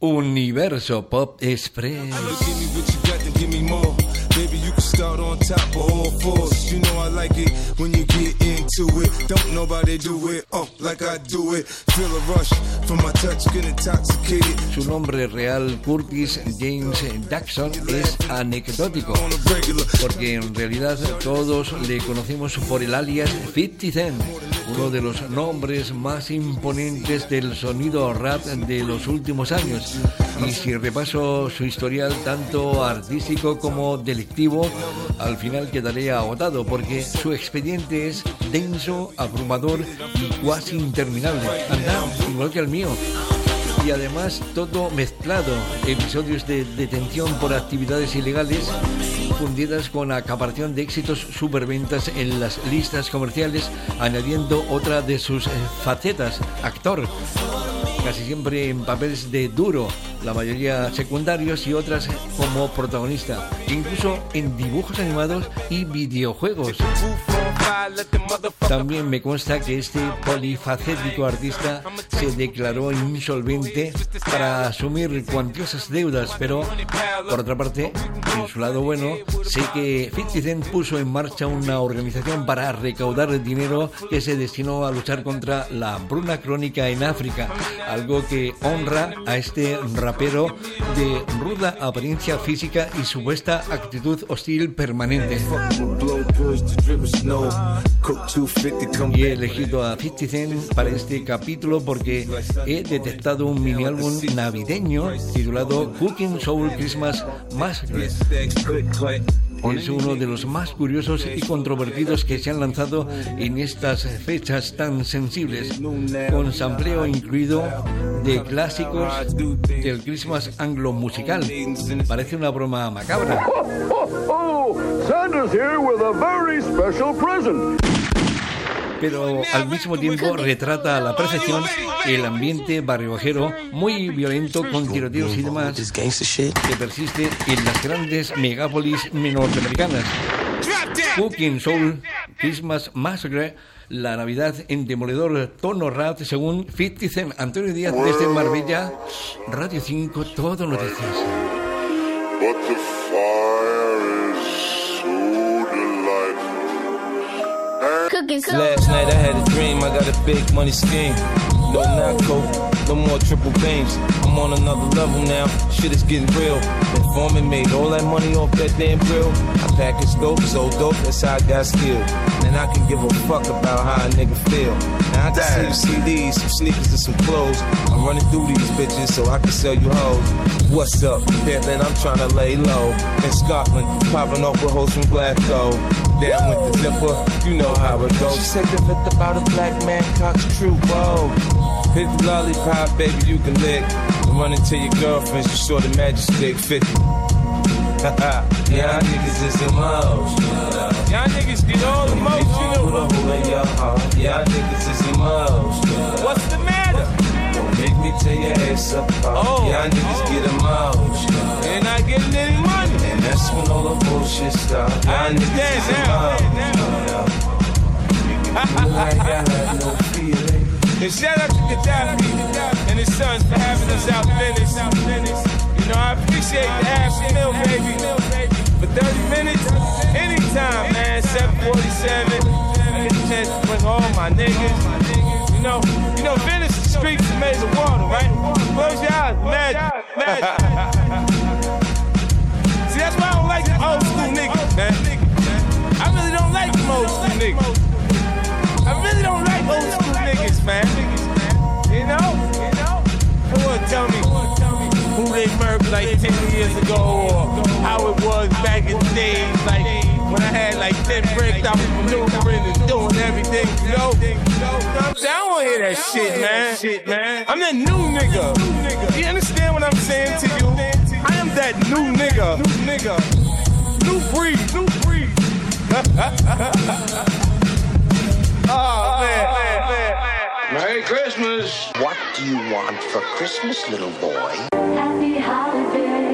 Universo Pop Express. Baby, you can start on top of all fours. You know I like it when you get into it. Don't nobody do it, oh, like I do it. Feel a rush from my touch, get intoxicated. Su nombre real, Curtis James Jackson, es anecdótico, porque en realidad todos le conocemos por el alias 50 Cent uno de los nombres más imponentes del sonido rap de los últimos años. Y si repaso su historial tanto artístico como delictivo, al final quedaré agotado porque su expediente es denso, abrumador y cuasi interminable. Anda, igual que el mío y además todo mezclado, episodios de detención por actividades ilegales con acaparación de éxitos superventas en las listas comerciales, añadiendo otra de sus eh, facetas, actor casi siempre en papeles de duro, la mayoría secundarios y otras como protagonista, incluso en dibujos animados y videojuegos. También me consta que este polifacético artista se declaró insolvente para asumir cuantiosas deudas, pero por otra parte, en su lado bueno, sé que 50 Cent puso en marcha una organización para recaudar dinero que se destinó a luchar contra la hambruna crónica en África, algo que honra a este rapero de ruda apariencia física y supuesta actitud hostil permanente. Y he elegido a 50 Cent para este capítulo porque he detectado un mini álbum navideño titulado Cooking Soul Christmas Massacre es uno de los más curiosos y controvertidos que se han lanzado en estas fechas tan sensibles, con sampleo incluido de clásicos del Christmas anglo musical. Parece una broma macabra. Pero al mismo tiempo retrata a la perfección el ambiente barriojero muy violento con tiroteos y demás que persiste en las grandes megápolis norteamericanas. Cooking Soul, Christmas Massacre, la Navidad en demoledor tono rat según 50 Cent. Antonio Díaz desde Marbella, Radio 5, todo noticias. Cooking. Last night I had a dream, I got a big money scheme. No narco, no more triple beams. I'm on another level now, shit is getting real. Informant made all that money off that damn grill. I package dope, so dope, that's how I got skilled. And I can give a fuck about how a nigga feel. Now I can see you CDs, some sneakers and some clothes. I'm running through these bitches so I can sell you hoes. What's up, Pimpin'? I'm trying to lay low. In Scotland, popping off with hoes from Glasgow. Down with the zipper, you know how it goes. She said the myth about a black man, cock's true, whoa. Hit the lollipop, baby, you can lick. Run into your girlfriend, she saw the magic stick 50. Y'all niggas is emotional. Y'all niggas get all emotional. Put a hole in your heart. Y'all niggas is emotional. What's the matter? Don't make me tear your ass up. Oh. Y'all niggas oh. get emotional. They're not getting any money. And that's when all the bullshit starts. Y'all niggas is emotional. like I had no feeling. And shout out to Gaddafi and his sons for having us out Venice. You know, I appreciate the half meal, baby. For 30 minutes, anytime, man. 747. Get a chance to bring all my niggas. You know, you know, Venice the streets are made of water, right? Close your eyes, magic, magic. See, that's why I don't like the old school niggas, man. I really don't like school niggas. Like 10 years ago or how it was back in the days, like when I had like 10 bricks, I was maneuvering and doing everything, you know? I don't wanna hear that shit, man. Shit, man. I'm that new nigga. You understand what I'm saying to you? I am that new nigga. New nigga. New breed. New breed. want for Christmas, little boy? Happy holidays.